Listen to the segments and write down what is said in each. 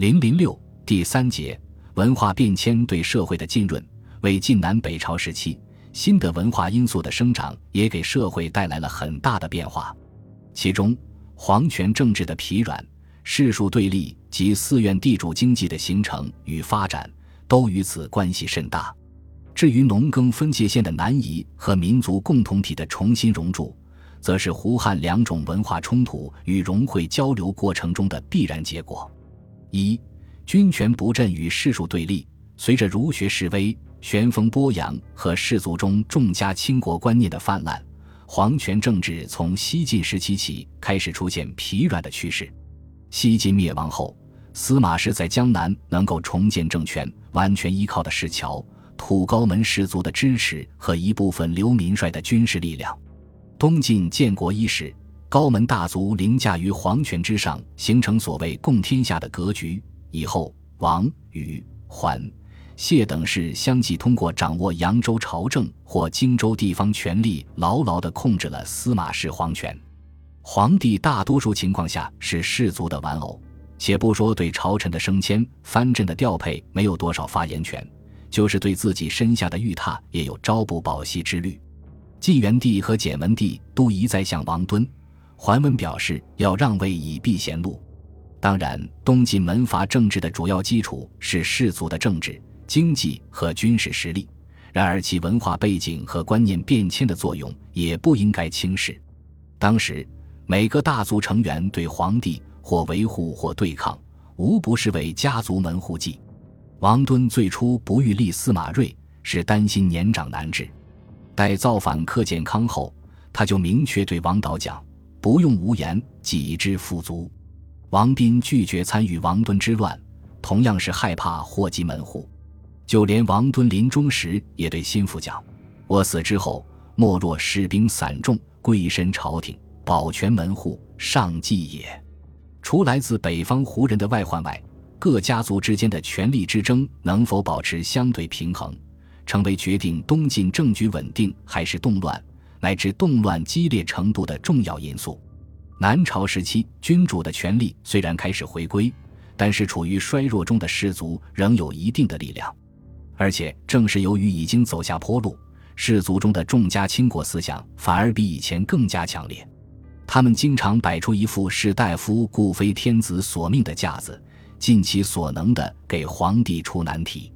零零六第三节文化变迁对社会的浸润，为晋南北朝时期新的文化因素的生长也给社会带来了很大的变化。其中，皇权政治的疲软、世庶对立及寺院地主经济的形成与发展，都与此关系甚大。至于农耕分界线的南移和民族共同体的重新熔铸，则是胡汉两种文化冲突与融汇交流过程中的必然结果。一军权不振与世俗对立，随着儒学式微、旋风波扬和士族中重家轻国观念的泛滥，皇权政治从西晋时期起开始出现疲软的趋势。西晋灭亡后，司马氏在江南能够重建政权，完全依靠的是乔、土高门氏族的支持和一部分流民帅的军事力量。东晋建国伊始。高门大族凌驾于皇权之上，形成所谓共天下的格局。以后，王、禹、桓、谢等氏相继通过掌握扬州朝政或荆州地方权力，牢牢地控制了司马氏皇权。皇帝大多数情况下是士族的玩偶，且不说对朝臣的升迁、藩镇的调配没有多少发言权，就是对自己身下的御榻也有朝不保夕之虑。晋元帝和简文帝都一再向王敦。桓温表示要让位以避贤路。当然，东晋门阀政治的主要基础是士族的政治、经济和军事实力。然而，其文化背景和观念变迁的作用也不应该轻视。当时，每个大族成员对皇帝或维护或对抗，无不是为家族门户计。王敦最初不欲立司马睿，是担心年长难治。待造反克建康后，他就明确对王导讲。不用无言，己之富足。王斌拒绝参与王敦之乱，同样是害怕祸及门户。就连王敦临终时也对心腹讲：“我死之后，莫若士兵散众，归身朝廷，保全门户，上计也。”除来自北方胡人的外患外，各家族之间的权力之争能否保持相对平衡，成为决定东晋政局稳定还是动乱。乃至动乱激烈程度的重要因素。南朝时期，君主的权力虽然开始回归，但是处于衰弱中的士族仍有一定的力量。而且，正是由于已经走下坡路，士族中的重家轻国思想反而比以前更加强烈。他们经常摆出一副士大夫故非天子所命的架子，尽其所能的给皇帝出难题。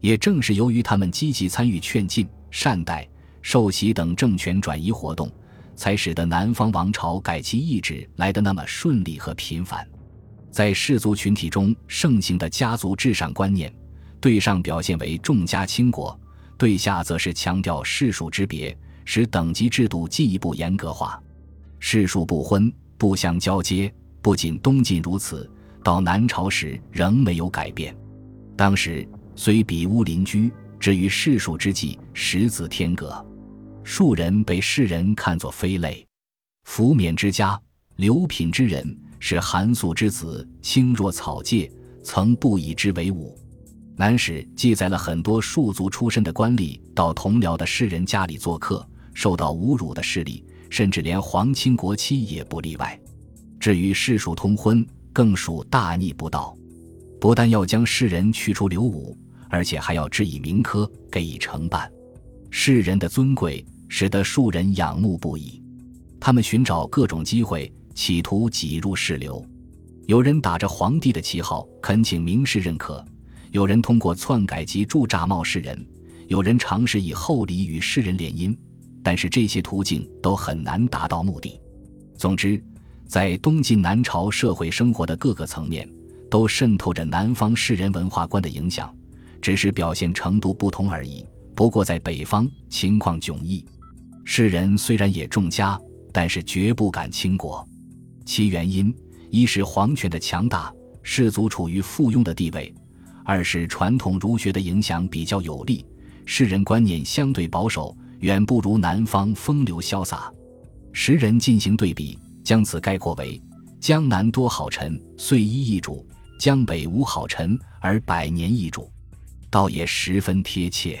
也正是由于他们积极参与劝进、善待。受洗等政权转移活动，才使得南方王朝改其意志来得那么顺利和频繁。在氏族群体中盛行的家族至上观念，对上表现为重家轻国，对下则是强调世庶之别，使等级制度进一步严格化。世庶不婚，不相交接，不仅东晋如此，到南朝时仍没有改变。当时虽比屋邻居，至于世庶之际，实自天格。庶人被世人看作非类，福冕之家，刘品之人是寒素之子，轻若草芥，曾不以之为伍。南史记载了很多庶族出身的官吏到同僚的世人家里做客，受到侮辱的事例，甚至连皇亲国戚也不例外。至于世庶通婚，更属大逆不道，不但要将世人驱出刘武，而且还要置以名科，给以承办。世人的尊贵。使得庶人仰慕不已，他们寻找各种机会，企图挤入世流。有人打着皇帝的旗号恳请名士认可，有人通过篡改及铸诈冒世人，有人尝试以厚礼与世人联姻。但是这些途径都很难达到目的。总之，在东晋南朝社会生活的各个层面，都渗透着南方士人文化观的影响，只是表现程度不同而已。不过在北方情况迥异。世人虽然也重家，但是绝不敢轻国。其原因，一是皇权的强大，士族处于附庸的地位；二是传统儒学的影响比较有利，世人观念相对保守，远不如南方风流潇洒。时人进行对比，将此概括为：江南多好臣，岁一易主；江北无好臣，而百年易主，倒也十分贴切。